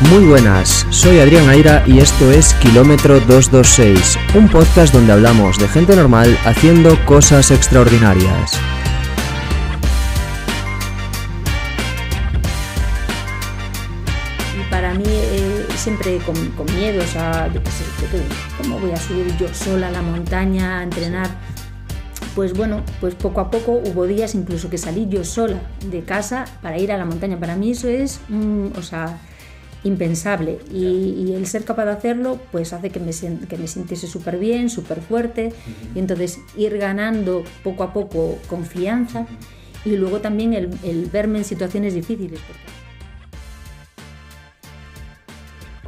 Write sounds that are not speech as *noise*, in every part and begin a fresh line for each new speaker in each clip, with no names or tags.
Muy buenas, soy Adrián Aira y esto es Kilómetro 226, un podcast donde hablamos de gente normal haciendo cosas extraordinarias.
Y para mí eh, siempre con, con miedo, o sea, ¿cómo voy a subir yo sola a la montaña a entrenar? Pues bueno, pues poco a poco hubo días incluso que salí yo sola de casa para ir a la montaña. Para mí eso es, mm, o sea, impensable. Y, y el ser capaz de hacerlo, pues hace que me, que me sintiese súper bien, súper fuerte. Y entonces ir ganando poco a poco confianza. Y luego también el, el verme en situaciones difíciles.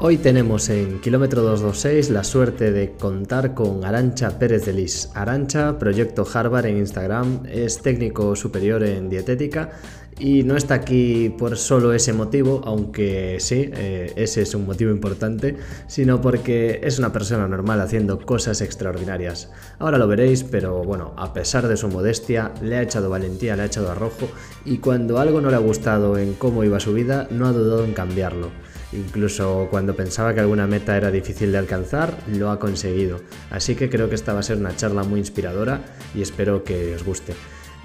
Hoy tenemos en Kilómetro 226 la suerte de contar con Arancha Pérez de Lis. Arancha, Proyecto Harvard en Instagram, es técnico superior en dietética y no está aquí por solo ese motivo, aunque sí, eh, ese es un motivo importante, sino porque es una persona normal haciendo cosas extraordinarias. Ahora lo veréis, pero bueno, a pesar de su modestia, le ha echado valentía, le ha echado arrojo y cuando algo no le ha gustado en cómo iba su vida, no ha dudado en cambiarlo. Incluso cuando pensaba que alguna meta era difícil de alcanzar, lo ha conseguido. Así que creo que esta va a ser una charla muy inspiradora y espero que os guste.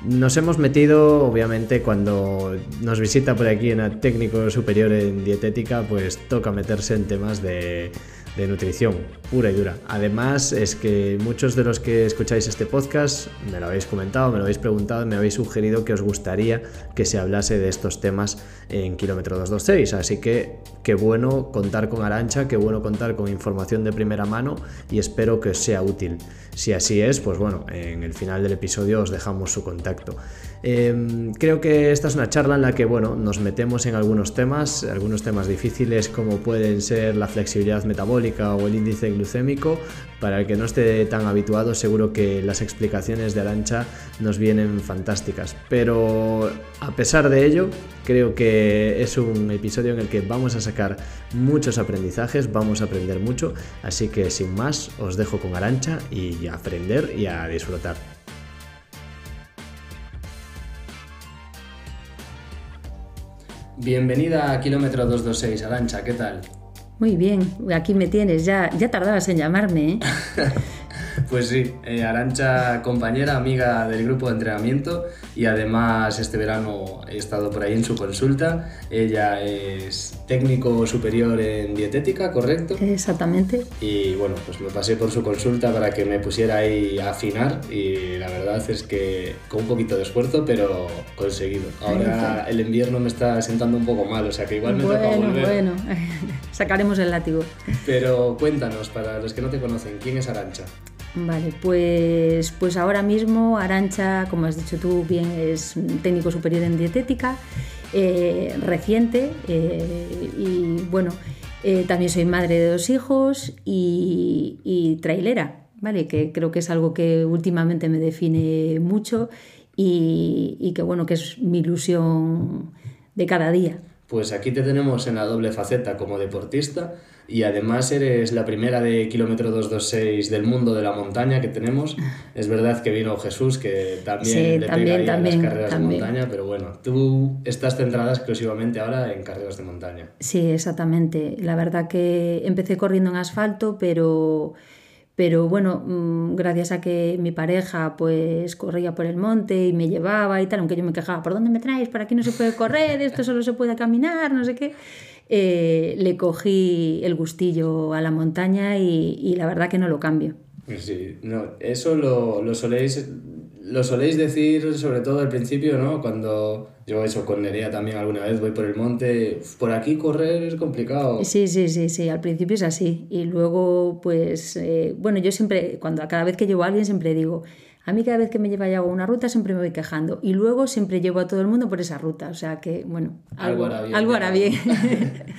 Nos hemos metido, obviamente, cuando nos visita por aquí en técnico superior en dietética, pues toca meterse en temas de, de nutrición pura y dura. Además, es que muchos de los que escucháis este podcast me lo habéis comentado, me lo habéis preguntado, me habéis sugerido que os gustaría que se hablase de estos temas en Kilómetro 226. Así que qué bueno contar con Arancha, qué bueno contar con información de primera mano y espero que os sea útil. Si así es, pues bueno, en el final del episodio os dejamos su contacto. Eh, creo que esta es una charla en la que bueno, nos metemos en algunos temas, algunos temas difíciles como pueden ser la flexibilidad metabólica o el índice glucémico. Para el que no esté tan habituado, seguro que las explicaciones de Arancha nos vienen fantásticas. Pero a pesar de ello, creo que es un episodio en el que vamos a sacar muchos aprendizajes, vamos a aprender mucho. Así que sin más, os dejo con Arancha y a aprender y a disfrutar. Bienvenida a Kilómetro 226, Arancha, ¿qué tal?
Muy bien, aquí me tienes, ya, ya tardabas en llamarme, ¿eh? *laughs*
Pues sí, eh, Arancha, compañera, amiga del grupo de entrenamiento y además este verano he estado por ahí en su consulta. Ella es técnico superior en dietética, ¿correcto?
Exactamente.
Y bueno, pues me pasé por su consulta para que me pusiera ahí a afinar y la verdad es que con un poquito de esfuerzo, pero conseguido. Ahora el invierno me está sentando un poco mal, o sea que igual me toca
bueno,
volver.
bueno, *laughs* sacaremos el látigo.
Pero cuéntanos, para los que no te conocen, ¿quién es Arancha?
Vale, pues, pues ahora mismo Arancha, como has dicho tú bien, es técnico superior en dietética, eh, reciente eh, y bueno, eh, también soy madre de dos hijos y, y trailera, ¿vale? Que creo que es algo que últimamente me define mucho y, y que bueno, que es mi ilusión de cada día.
Pues aquí te tenemos en la doble faceta como deportista y además eres la primera de kilómetro 226 del mundo de la montaña que tenemos. Es verdad que vino Jesús que también
Sí,
le
también,
pega
también,
las carreras
también.
de montaña, pero bueno, tú estás centrada exclusivamente ahora en carreras de montaña.
Sí, exactamente. La verdad que empecé corriendo en asfalto, pero, pero bueno, mm, gracias a que mi pareja pues corría por el monte y me llevaba y tal, aunque yo me quejaba, ¿por dónde me traes? Por aquí no se puede correr, esto solo se puede caminar, no sé qué. Eh, le cogí el gustillo a la montaña y, y la verdad que no lo cambio.
Sí, no, eso lo, lo soléis lo soléis decir sobre todo al principio, ¿no? Cuando yo eso con Nerea también alguna vez voy por el monte, por aquí correr es complicado.
Sí, sí, sí, sí, al principio es así. Y luego, pues, eh, bueno, yo siempre, cuando cada vez que llevo a alguien, siempre digo, a mí cada vez que me lleva ya a una ruta siempre me voy quejando. Y luego siempre llevo a todo el mundo por esa ruta. O sea que, bueno,
Algo
algo,
hará bien,
algo
ya.
hará bien. *laughs*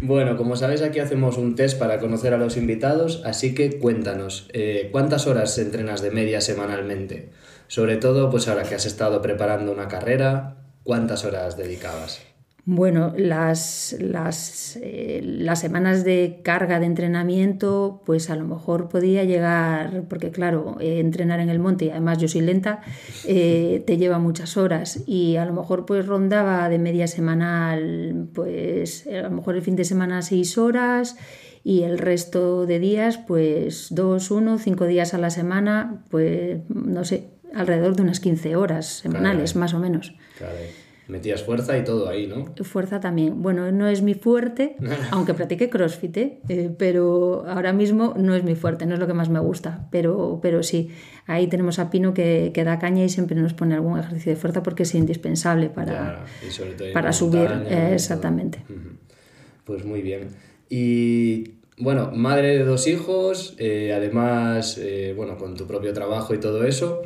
Bueno, como sabéis, aquí hacemos un test para conocer a los invitados, así que cuéntanos, eh, ¿cuántas horas entrenas de media semanalmente? Sobre todo, pues ahora que has estado preparando una carrera, ¿cuántas horas dedicabas?
Bueno, las, las, eh, las, semanas de carga de entrenamiento, pues a lo mejor podía llegar, porque claro, eh, entrenar en el monte, y además yo soy lenta, eh, te lleva muchas horas y a lo mejor pues rondaba de media semanal, pues a lo mejor el fin de semana seis horas y el resto de días, pues dos, uno, cinco días a la semana, pues no sé, alrededor de unas 15 horas semanales, más o menos.
Metías fuerza y todo ahí, ¿no?
Fuerza también. Bueno, no es mi fuerte, *laughs* aunque practique CrossFit, ¿eh? ¿eh? pero ahora mismo no es mi fuerte, no es lo que más me gusta. Pero, pero sí, ahí tenemos a Pino que, que da caña y siempre nos pone algún ejercicio de fuerza porque es indispensable para, para subir. exactamente.
Pues muy bien. Y bueno, madre de dos hijos, eh, además, eh, bueno, con tu propio trabajo y todo eso.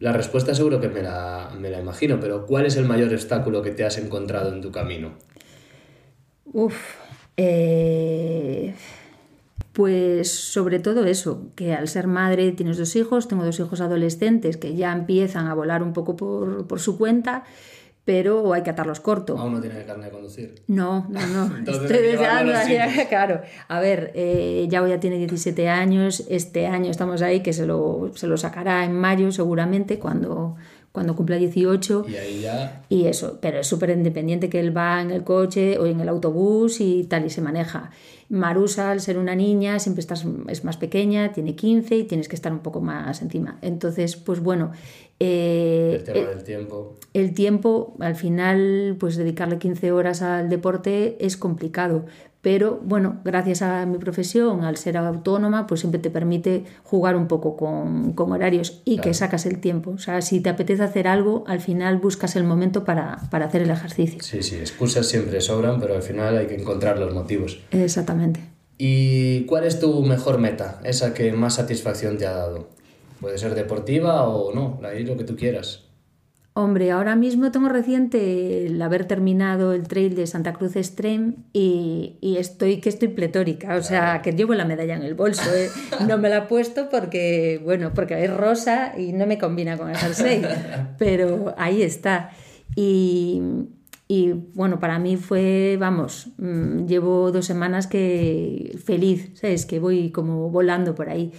La respuesta seguro que me la, me la imagino, pero ¿cuál es el mayor obstáculo que te has encontrado en tu camino?
Uf, eh, pues sobre todo eso, que al ser madre tienes dos hijos, tengo dos hijos adolescentes que ya empiezan a volar un poco por, por su cuenta pero hay que atarlos corto.
¿Aún no tiene carne de conducir?
No, no, no. *laughs* Estoy deseando, *laughs* claro. A ver, eh, ya ya tiene 17 años, este año estamos ahí, que se lo, se lo sacará en mayo seguramente, cuando, cuando cumpla 18.
Y ahí ya...
Y eso, pero es súper independiente que él va en el coche o en el autobús y tal, y se maneja. Marusa, al ser una niña, siempre estás, es más pequeña, tiene 15 y tienes que estar un poco más encima. Entonces, pues bueno.
Eh, el tema del tiempo.
El tiempo, al final, pues dedicarle 15 horas al deporte es complicado, pero bueno, gracias a mi profesión, al ser autónoma, pues siempre te permite jugar un poco con, horarios y que sacas el tiempo. O sea, si te apetece hacer algo, al final buscas el momento para, para hacer el ejercicio.
Sí, sí, excusas siempre sobran, pero al final hay que encontrar los motivos.
Exactamente.
¿Y cuál es tu mejor meta? Esa que más satisfacción te ha dado. Puede ser deportiva o no, ahí lo que tú quieras.
Hombre, ahora mismo tengo reciente el haber terminado el trail de Santa Cruz Extreme y, estoy que estoy pletórica, o sea, que llevo la medalla en el bolso. ¿eh? No me la he puesto porque, bueno, porque es rosa y no me combina con el jersey, *laughs* pero ahí está. Y, y bueno, para mí fue, vamos, mm, llevo dos semanas que feliz, ¿sabes? Que voy como volando por ahí.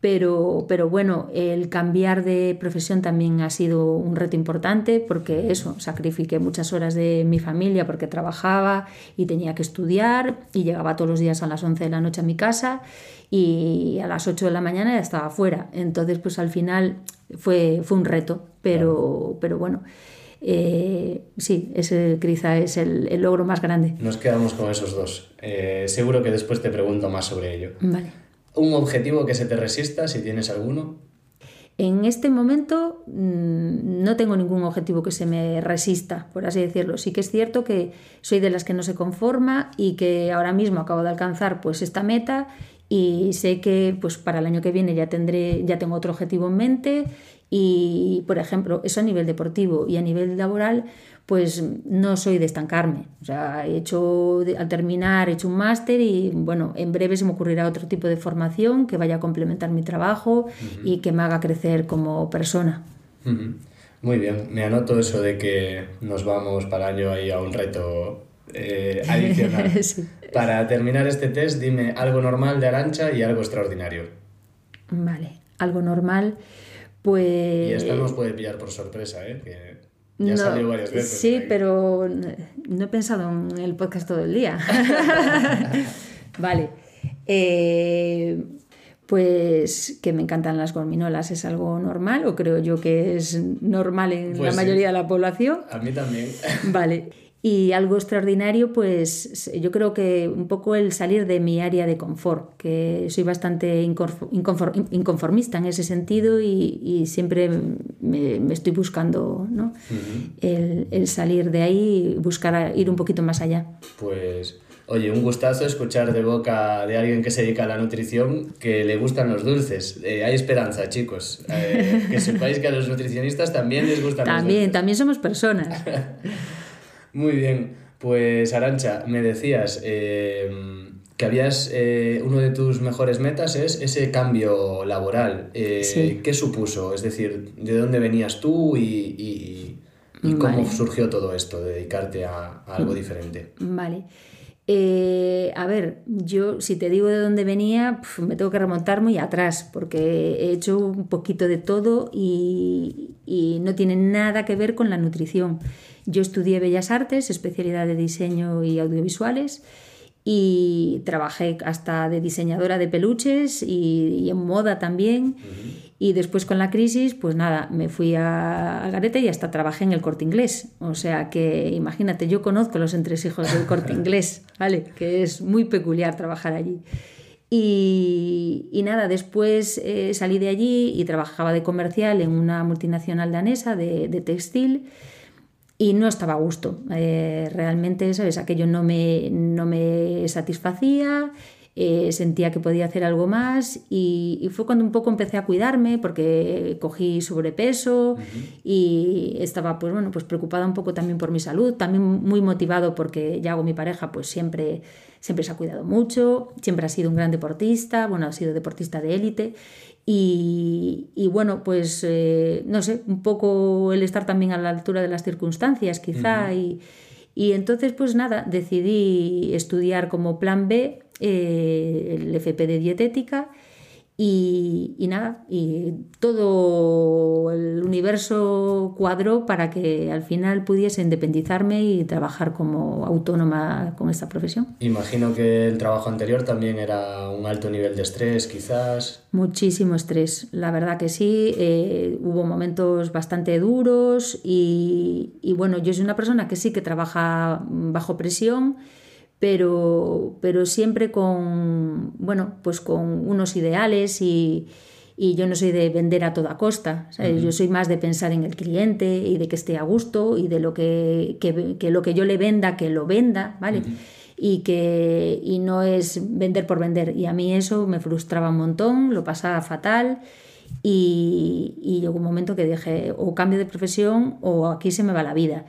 Pero, pero bueno, el cambiar de profesión también ha sido un reto importante porque eso, sacrifiqué muchas horas de mi familia porque trabajaba y tenía que estudiar y llegaba todos los días a las 11 de la noche a mi casa y a las 8 de la mañana ya estaba fuera. Entonces, pues al final fue, fue un reto, pero, pero bueno. Eh, sí, ese quizá es el, el, logro más grande.
Nos quedamos con esos dos. Eh, seguro que después te pregunto más sobre ello.
Vale.
¿Un objetivo que se te resista, si tienes alguno?
En este momento mm, no tengo ningún objetivo que se me resista, por así decirlo. Sí que es cierto que soy de las que no se conforma y que ahora mismo acabo de alcanzar pues esta meta y sé que pues para el año que viene ya tendré ya tengo otro objetivo en mente y por ejemplo, eso a nivel deportivo y a nivel laboral pues no soy de estancarme. O sea, he hecho, al terminar, he hecho un máster y bueno, en breve se me ocurrirá otro tipo de formación que vaya a complementar mi trabajo y que me haga crecer como persona.
Muy bien, me anoto eso de que nos vamos para año ahí a un reto eh, adicional. *laughs* Para terminar este test, dime algo normal de Arancha y algo extraordinario.
Vale, algo normal, pues...
Y esto nos puede pillar por sorpresa, ¿eh? Que ya no, varias veces.
Sí, pero no he pensado en el podcast todo el día. *laughs* vale. Eh, pues que me encantan las gominolas es algo normal o creo yo que es normal en la pues mayoría de la población.
A mí también.
Vale. Y algo extraordinario, pues yo creo que un poco el salir de mi área de confort, que soy bastante inconformista en ese sentido y, siempre me, estoy buscando ¿no? el, salir de ahí y buscar ir un poquito más allá.
Pues, oye, un gustazo escuchar de boca de alguien que se dedica a la nutrición que le gustan los dulces. Eh, hay esperanza, chicos. Eh, que *laughs* sepáis que a los nutricionistas también les gustan
también,
los dulces.
También somos personas. *laughs*
Muy bien, pues Arancha, me decías eh, que habías, eh, uno de tus mejores metas es ese cambio laboral. Eh, ¿Qué supuso? Es decir, ¿de dónde venías tú y, ¿Y cómo surgió todo esto, de dedicarte a, algo diferente?
Vale. Eh, a ver, yo si te digo de dónde venía, me tengo que remontar muy atrás, porque he hecho un poquito de todo y, y, no tiene nada que ver con la nutrición. Yo estudié Bellas Artes, especialidad de diseño y audiovisuales, y trabajé hasta de diseñadora de peluches y, en moda también. Y después con la crisis, pues nada, me fui a, Garete y hasta trabajé en el corte inglés. O sea que imagínate, yo conozco los entresijos del corte *laughs* inglés, ¿vale? Que es muy peculiar trabajar allí. Y, y nada, después eh, salí de allí y trabajaba de comercial en una multinacional danesa de, de textil y no estaba a gusto. Eh, realmente, ¿sabes? Aquello no me, no me satisfacía, eh, sentía que podía hacer algo más y, fue cuando un poco empecé a cuidarme porque cogí sobrepeso y estaba pues bueno pues preocupada un poco también por mi salud también muy motivado porque ya hago mi pareja pues siempre siempre se ha cuidado mucho siempre ha sido un gran deportista bueno ha sido deportista de élite y, bueno, pues eh, no sé, un poco el estar también a la altura de las circunstancias quizá. y, y, entonces pues nada, decidí estudiar como plan B eh, el FP de dietética y, nada, y todo el universo cuadró para que al final pudiese independizarme y trabajar como autónoma con esta profesión.
Imagino que el trabajo anterior también era un alto nivel de estrés, quizás.
Muchísimo estrés, la verdad que sí. Eh, hubo momentos bastante duros y, y bueno, yo soy una persona que sí que trabaja bajo presión pero, pero siempre con, bueno, pues con unos ideales y, y yo no soy de vender a toda costa, yo soy más de pensar en el cliente y de que esté a gusto y de lo que, que, que lo que yo le venda, que lo venda, ¿vale? Y que y no es vender por vender. Y a mí eso me frustraba un montón, lo pasaba fatal. Y, y llegó un momento que dije, o cambio de profesión o aquí se me va la vida.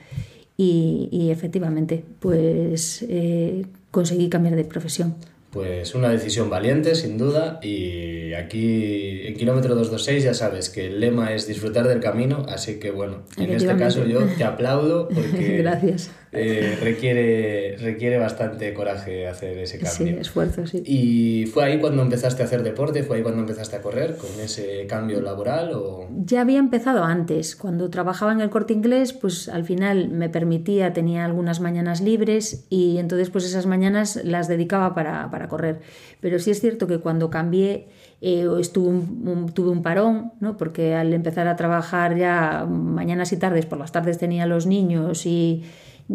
Y, efectivamente, pues eh, conseguí cambiar de profesión.
Pues una decisión valiente, sin duda, y aquí en kilómetro 226 ya sabes que el lema es disfrutar del camino, así que bueno, en este caso yo te *laughs* aplaudo porque
Gracias.
Eh, requiere, requiere bastante coraje hacer ese cambio.
Sí, esfuerzo, sí.
¿Y fue ahí cuando empezaste a hacer deporte? ¿Fue ahí cuando empezaste a correr con ese cambio laboral? O...
Ya había empezado antes. Cuando trabajaba en el corte inglés, pues al final me permitía, tenía algunas mañanas libres y entonces pues esas mañanas las dedicaba para, para correr. Pero sí es cierto que cuando cambié eh, estuve un, tuve un parón, ¿no? porque al empezar a trabajar ya mañanas y tardes, por las tardes tenía los niños y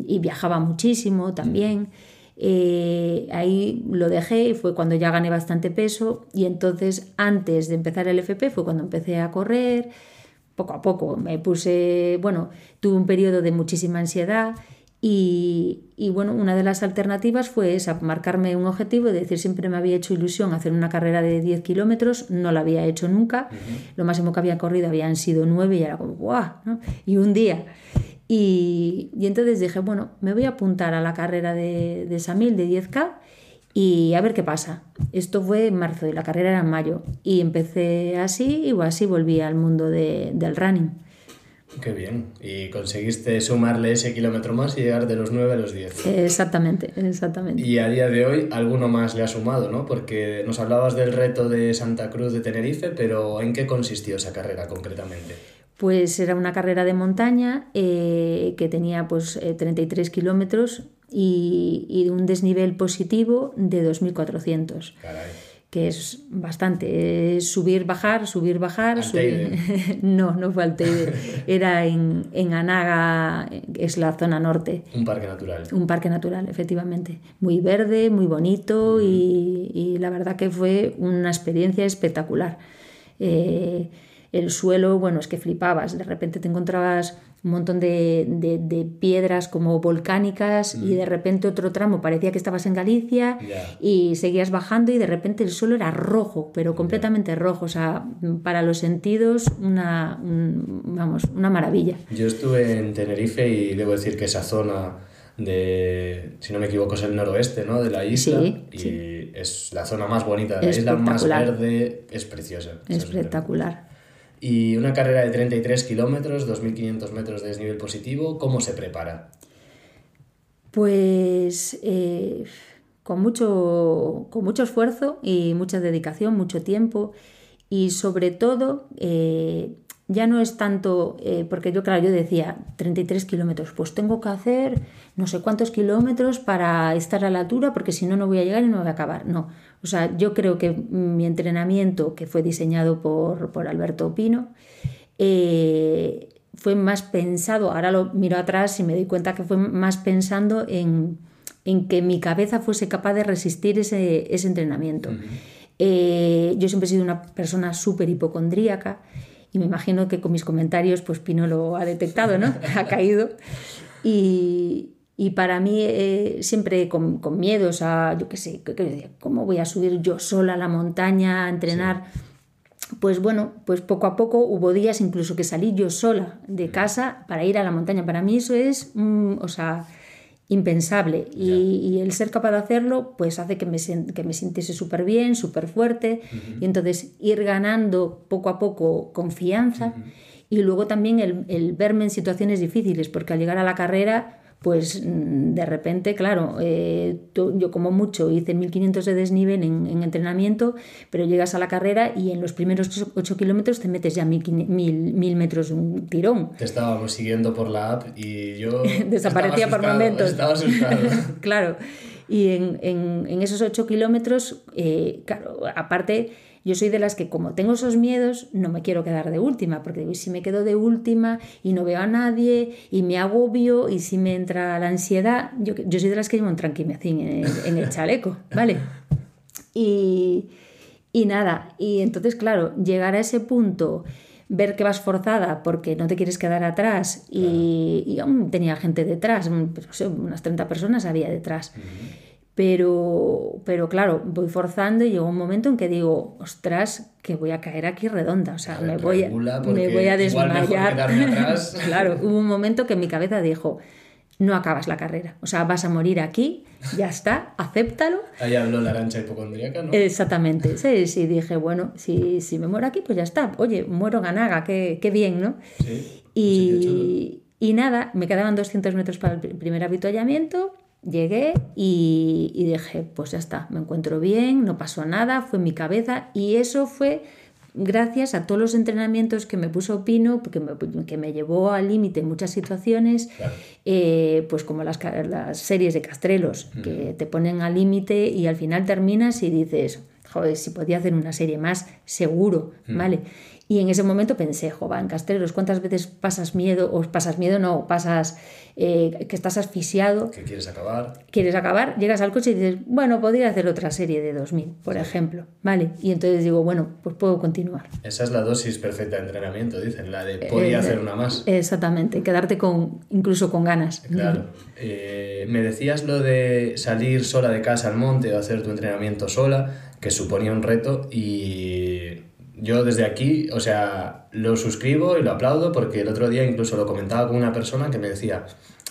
y viajaba muchísimo también. Eh, ahí lo dejé y fue cuando ya gané bastante peso y entonces antes de empezar el FP fue cuando empecé a correr, poco a poco me puse, bueno, tuve un periodo de muchísima ansiedad y, y, bueno, una de las alternativas fue esa, marcarme un objetivo, de decir, siempre me había hecho ilusión hacer una carrera de 10 kilómetros, no la había hecho nunca, lo máximo que había corrido habían sido 9 y era como, ¡guau! ¿no? Y un día. Y, entonces dije, bueno, me voy a apuntar a la carrera de, de Samil de 10K y a ver qué pasa. Esto fue en marzo y la carrera era en mayo. Y empecé así y así volví al mundo de, del running.
Qué bien. Y conseguiste sumarle ese kilómetro más y llegar de los 9 a los 10.
Exactamente, exactamente.
Y a día de hoy alguno más le ha sumado, ¿no? Porque nos hablabas del reto de Santa Cruz de Tenerife, pero ¿en qué consistió esa carrera concretamente?
Pues era una carrera de montaña eh, que tenía pues 33 eh, kilómetros y, un desnivel positivo de 2.400. Que es bastante. subir, bajar, subir, bajar. *laughs* no, no fue. Era en, en Anaga, es la zona norte.
Un parque natural.
Un parque natural, efectivamente. Muy verde, muy bonito y, y, la verdad que fue una experiencia espectacular. Eh, el suelo, bueno, es que flipabas, de repente te encontrabas un montón de, de, piedras como volcánicas y de repente otro tramo parecía que estabas en Galicia y seguías bajando y de repente el suelo era rojo, pero completamente rojo, o sea, para los sentidos una, vamos, una maravilla.
Yo estuve en Tenerife y debo decir que esa zona de, si no me equivoco, es el noroeste ¿no? de la isla y es la zona más bonita de la isla, más verde, es preciosa.
Espectacular.
Y una carrera de 33 kilómetros, 2.500 metros de desnivel positivo, ¿cómo se prepara?
Pues eh, con, mucho, con mucho esfuerzo y mucha dedicación, mucho tiempo y sobre todo eh, ya no es tanto, eh, porque yo claro, yo decía 33 kilómetros, pues tengo que hacer no sé cuántos kilómetros para estar a la altura porque si no no voy a llegar y no voy a acabar. No, o sea, yo creo que mi entrenamiento que fue diseñado por, por Alberto Pino, eh, fue más pensado, ahora lo miro atrás y me doy cuenta que fue más pensando en, en que mi cabeza fuese capaz de resistir ese, ese entrenamiento. Eh, yo siempre he sido una persona súper hipocondríaca y me imagino que con mis comentarios pues Pino lo ha detectado, ¿no? *laughs* ha caído. Y, y para mí eh, siempre con, con, miedos a, yo qué sé, ¿cómo voy a subir yo sola a la montaña a entrenar? Pues bueno, pues poco a poco hubo días incluso que salí yo sola de casa para ir a la montaña. Para mí eso es, o sea, impensable. Y, el ser capaz de hacerlo, pues hace que me, que me sintiese súper bien, súper fuerte. Y entonces ir ganando poco a poco confianza. Y luego también el, el verme en situaciones difíciles, porque al llegar a la carrera pues mm, de repente, claro, eh, yo como mucho hice 1500 de desnivel en, entrenamiento, pero llegas a la carrera y en los primeros 8 kilómetros te metes ya 1000, mil, metros un tirón.
Te estábamos siguiendo por la app y yo... *laughs*
Desaparecía por momentos.
Estaba asustado. *laughs*
claro, y en, en, en esos 8 kilómetros, eh, claro, aparte yo soy de las que como tengo esos miedos, no me quiero quedar de última, porque si me quedo de última y no veo a nadie y me agobio y si me entra la ansiedad, yo, yo soy de las que llevo un tranquimacín en, en el chaleco, ¿vale? Y, y nada, y entonces claro, llegar a ese punto ver que vas forzada porque no te quieres quedar atrás y, y aún tenía gente detrás, unas 30 personas había detrás. Pero, pero claro, voy forzando y llegó un momento en que digo, ostras, que voy a caer aquí redonda, o sea, me voy, a, me voy a desmayar. *laughs* claro, hubo un momento que mi cabeza dijo, no acabas la carrera, o sea, vas a morir aquí, ya está, acéptalo.
Ahí habló la arancha hipocondríaca, ¿no?
Exactamente, sí, sí, dije, bueno, si, si me muero aquí, pues ya está, oye, muero ganaga, qué, qué bien, ¿no? Sí, y, y nada, me quedaban 200 metros para el primer avituallamiento Llegué y, dije, pues ya está, me encuentro bien, no pasó nada, fue mi cabeza y eso fue gracias a todos los entrenamientos que me puso Pino, que me, que me llevó al límite en muchas situaciones, eh, pues como las, las, series de Castrelos, que te ponen al límite y al final terminas y dices, joder, si podía hacer una serie más, seguro, ¿vale? Y en ese momento pensé, jova, en Castreros, ¿cuántas veces pasas miedo? O pasas miedo, no, pasas eh, que estás asfixiado.
Que quieres acabar.
Quieres acabar, llegas al coche y dices, bueno, podría hacer otra serie de 2000, por ejemplo. Vale, y entonces digo, bueno, pues puedo continuar.
Esa es la dosis perfecta de entrenamiento, dicen, la de podría hacer una más.
Exactamente, quedarte con incluso con ganas.
Claro. Eh, me decías lo de salir sola de casa al monte o hacer tu entrenamiento sola, que suponía un reto y yo desde aquí, o sea, lo suscribo y lo aplaudo porque el otro día incluso lo comentaba con una persona que me decía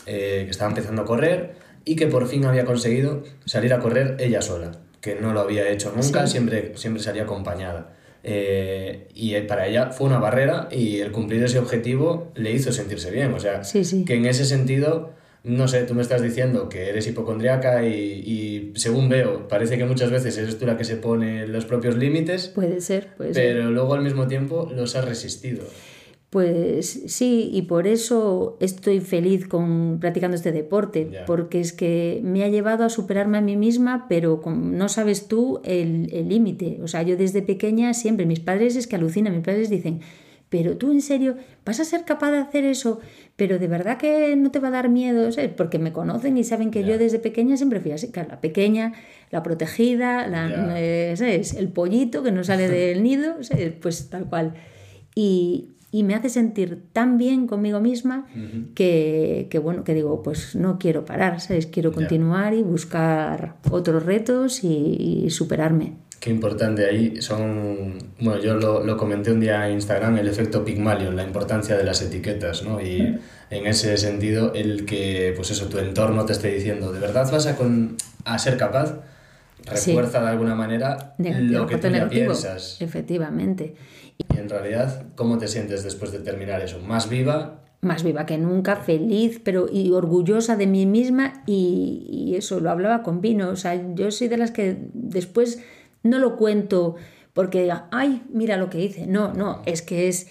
eh, que estaba empezando a correr y que por fin había conseguido salir a correr ella sola, que no lo había hecho nunca, siempre, siempre salía acompañada. Eh, y para ella fue una barrera y el cumplir ese objetivo le hizo sentirse bien, o sea, que en ese sentido no sé, tú me estás diciendo que eres hipocondriaca y, según veo, parece que muchas veces eres tú la que se pone los propios límites.
Puede ser, puede
ser. Pero luego al mismo tiempo los has resistido.
Pues sí, y por eso estoy feliz con practicando este deporte, porque es que me ha llevado a superarme a mí misma, pero no sabes tú el límite. O sea, yo desde pequeña siempre, mis padres es que alucinan, mis padres dicen, pero tú en serio vas a ser capaz de hacer eso, pero de verdad que no te va a dar miedo, porque me conocen y saben que yo desde pequeña siempre fui así, la pequeña, la protegida, la, eh, el pollito que no sale *laughs* del nido, pues tal cual. Y, me hace sentir tan bien conmigo misma que, bueno, que digo, pues no quiero parar, ¿sabes? Quiero continuar y buscar otros retos y superarme.
Qué importante ahí son, bueno, yo lo, lo, comenté un día en Instagram, el efecto Pygmalion, la importancia de las etiquetas, ¿no? Y en ese sentido, el que, pues eso, tu entorno te esté diciendo, ¿de verdad vas a, con, a ser capaz? refuerza de alguna manera lo que tú ya piensas.
Efectivamente.
Y en realidad, ¿cómo te sientes después de terminar eso? ¿Más viva?
Más viva que nunca, feliz, pero y orgullosa de mí misma y, y eso, lo hablaba con Vino. O sea, yo soy de las que después no lo cuento porque diga, ay, mira lo que hice. No, no, es que es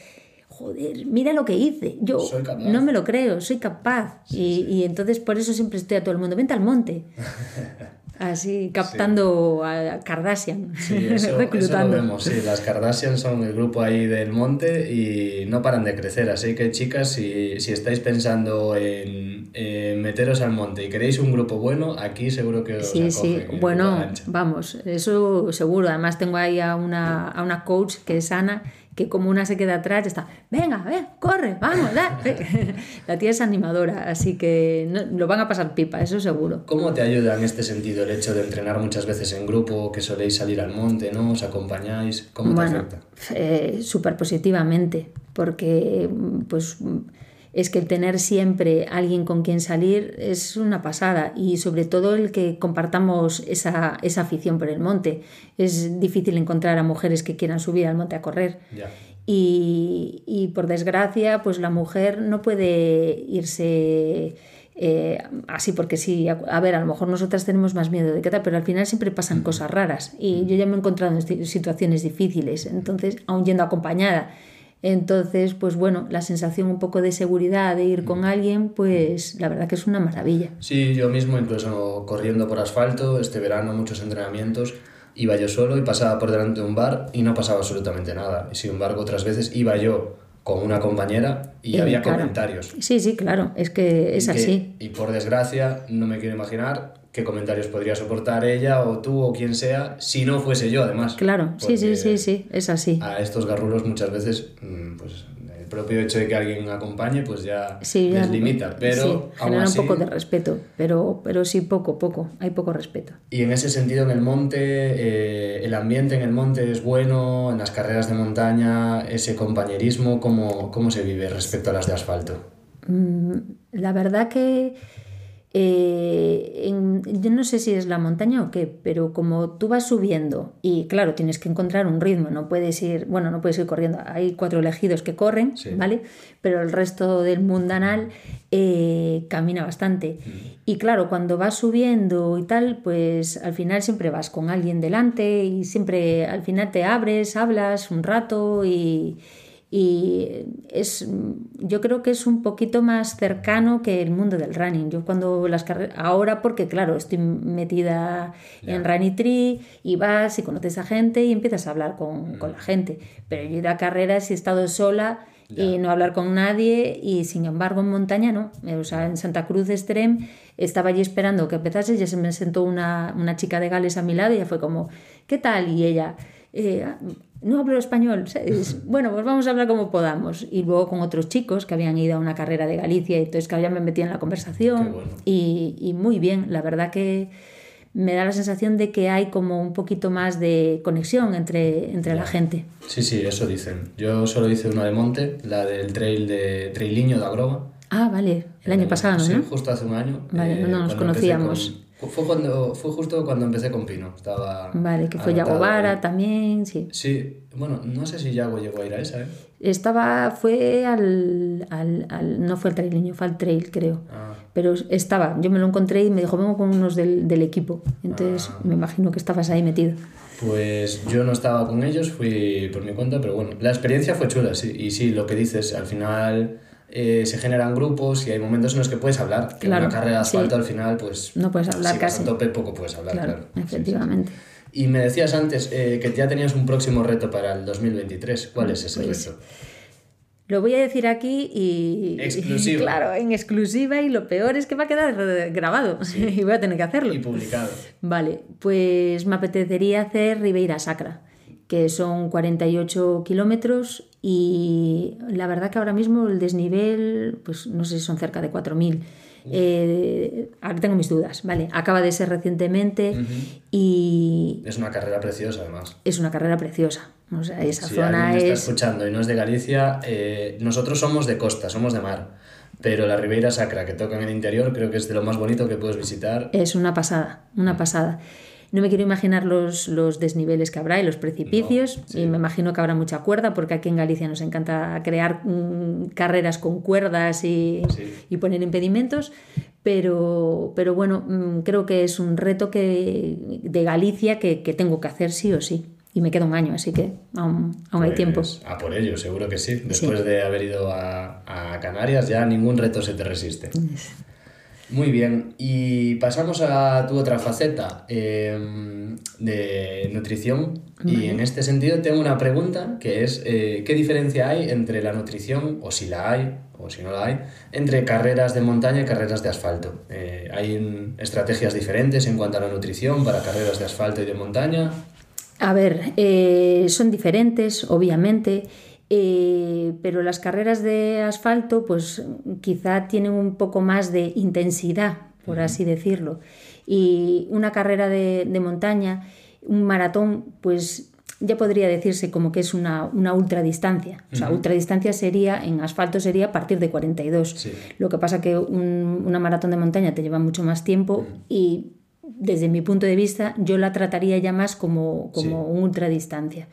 joder, mira lo que hice. Yo no me lo creo, soy capaz. y, y, entonces por eso siempre estoy a todo el mundo, vente al monte. *laughs* Así, captando a Kardashian,
sí, *laughs* eso, reclutando. Eso lo vemos, sí, las Kardashian son el grupo ahí del monte y no paran de crecer. Así que, chicas, si, si estáis pensando en, meteros al monte y queréis un grupo bueno, aquí seguro que os
Sí, sí, bueno, vamos, eso seguro. Además, tengo ahí a una, a una coach que es Ana que como una se queda atrás, está, venga, ver, corre, vamos, da. *laughs* la tía es animadora, así que lo van a pasar pipa, eso seguro.
¿Cómo te ayuda en este sentido el hecho de entrenar muchas veces en grupo, que soléis salir al monte, ¿no? ¿Os acompañáis? ¿Cómo te afecta?
Eh, Súper positivamente, porque pues es que el tener siempre alguien con quien salir es una pasada y sobre todo el que compartamos esa, esa afición por el monte. Es difícil encontrar a mujeres que quieran subir al monte a correr. Y, y, por desgracia, pues la mujer no puede irse eh, así porque sí. A, ver, a lo mejor nosotras tenemos más miedo de que tal, pero al final siempre pasan cosas raras y yo ya me he encontrado en situaciones difíciles. Entonces, aún yendo acompañada entonces, pues bueno, la sensación un poco de seguridad de ir con mm. alguien, pues la verdad que es una maravilla.
Sí, yo mismo incluso corriendo por asfalto, este verano muchos entrenamientos, iba yo solo y pasaba por delante de un bar y no pasaba absolutamente nada. Y sin embargo, otras veces iba yo con una compañera y, había comentarios.
Sí, sí, claro, es que es así.
Y por desgracia, no me quiero imaginar qué comentarios podría soportar ella o tú o quien sea si no fuese yo además.
Claro, sí, sí, sí, sí, es así.
A estos garrulos muchas veces, mm, pues el propio hecho de que alguien acompañe pues ya les limita, pero
sí, genera un poco de respeto, pero, pero sí poco, poco, hay poco respeto.
Y en ese sentido en el monte, eh, el ambiente en el monte es bueno, en las carreras de montaña, ese compañerismo, ¿cómo, cómo se vive respecto a las de asfalto?
Mm, la verdad que eh, yo no sé si es la montaña o qué, pero como tú vas subiendo y claro, tienes que encontrar un ritmo, no puedes ir, bueno, no puedes ir corriendo, hay cuatro elegidos que corren, ¿vale? Pero el resto del mundanal eh, camina bastante. Mm. Y claro, cuando vas subiendo y tal, pues al final siempre vas con alguien delante y siempre al final te abres, hablas un rato y y es yo creo que es un poquito más cercano que el mundo del running. Yo cuando las carreras ahora porque claro, estoy metida en Running Tree y vas y conoces a gente y empiezas a hablar con, con la gente, pero yo he ido a carreras y he estado sola y no hablar con nadie y sin embargo en montaña no, o sea, en Santa Cruz Extreme estaba allí esperando que empezase, ya se me sentó una, una chica de Gales a mi lado y ya fue como, ¿qué tal? Y ella, eh, no hablo español. *laughs* Bueno, pues vamos a hablar como podamos. Y luego con otros chicos que habían ido a una carrera de Galicia y entonces que ya me metí en la conversación. y, y, muy bien, la verdad que me da la sensación de que hay como un poquito más de conexión entre, entre la gente.
Sí, sí, eso dicen. Yo solo hice una de monte, la del trail de Trailiño de Agroba.
Ah, vale, el año pasado, ¿no?
Sí, justo hace un año.
Vale, no nos conocíamos.
Fue, cuando, fue justo cuando empecé con Pino. Estaba
vale, que fue Yago Vara también, sí.
Sí, bueno, no sé si Yago llegó a ir a esa, ¿eh?
Estaba, fue al, al, al no fue al trail fue al trail, creo. Ah. Pero estaba, yo me lo encontré y me dijo, vengo con unos del, del equipo. Entonces ah. me imagino que estabas ahí metido.
Pues yo no estaba con ellos, fui por mi cuenta, pero bueno, la experiencia fue chula, sí. Y sí, lo que dices, al final eh, se generan grupos y hay momentos en los que puedes hablar. Que en una carrera de asfalto al final, pues.
No puedes hablar
si
casi.
a tope, poco puedes hablar, claro.
efectivamente.
Y me decías antes eh, que ya tenías un próximo reto para el 2023. ¿Cuál es ese pues, reto?
Lo voy a decir aquí y.
Exclusiva.
claro, en exclusiva y lo peor es que va a quedar grabado *laughs* y voy a tener que hacerlo.
Y publicado.
Vale, pues me apetecería hacer Ribeira Sacra que son 48 kilómetros y la verdad que ahora mismo el desnivel, pues no sé si son cerca de 4.000. Eh, ahora tengo mis dudas, ¿vale? Acaba de ser recientemente y...
Es una carrera preciosa además.
Es una carrera preciosa. O sea, esa
si
zona
es... está escuchando y no es de Galicia, eh, nosotros somos de costa, somos de mar. Pero la Ribeira Sacra que toca en el interior creo que es de lo más bonito que puedes visitar.
Es una pasada, una pasada. No me quiero imaginar los, los desniveles que habrá y los precipicios, y me imagino que habrá mucha cuerda, porque aquí en Galicia nos encanta crear mm, carreras con cuerdas y, y, poner impedimentos, pero, pero bueno, mm, creo que es un reto que, de Galicia que, que tengo que hacer sí o sí y me queda un año, así que aún, aún hay
pues,
tiempo.
A por ello, seguro que sí. Después de haber ido a, a, Canarias, ya ningún reto se te resiste. Muy bien, y pasamos a tu otra faceta em, de nutrición. Y en este sentido tengo una pregunta que es, eh, ¿qué diferencia hay entre la nutrición, o si la hay, o si no la hay, entre carreras de montaña y carreras de asfalto? Eh, ¿Hay estrategias diferentes en cuanto a la nutrición para carreras de asfalto y de montaña?
A ver, eh, son diferentes, obviamente. Eh, pero las carreras de asfalto pues quizá tienen un poco más de intensidad, por así decirlo. Y una carrera de, montaña, un maratón, pues ya podría decirse como que es una, una ultradistancia. O sea, ultradistancia sería, en asfalto sería a partir de 42. Lo que pasa que una maratón de montaña te lleva mucho más tiempo y desde mi punto de vista yo la trataría ya más como, como un ultradistancia.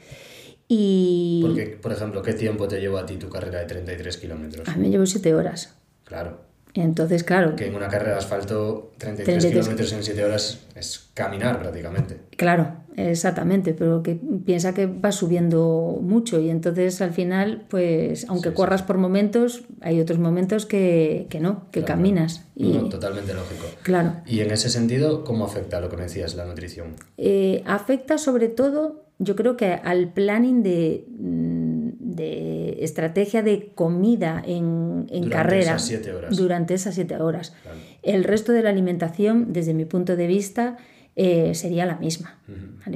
Y...
Porque, por ejemplo, ¿qué tiempo te llevó a ti tu carrera de 33 kilómetros?
A mí me llevó 7 horas.
Claro.
Entonces, claro.
Que en una carrera de asfalto, 33, kilómetros en 7 horas es caminar prácticamente.
Claro, exactamente, pero que piensa que va subiendo mucho y entonces al final, pues, aunque corras por momentos, hay otros momentos que, que no, que caminas.
Y... totalmente lógico.
Claro.
Y en ese sentido, ¿cómo afecta lo que me decías, la nutrición?
Eh, afecta sobre todo yo creo que al planning de, mm, de estrategia de comida en, en durante carrera
esas siete horas.
durante esas siete horas. El resto de la alimentación, desde mi punto de vista, eh, sería la misma,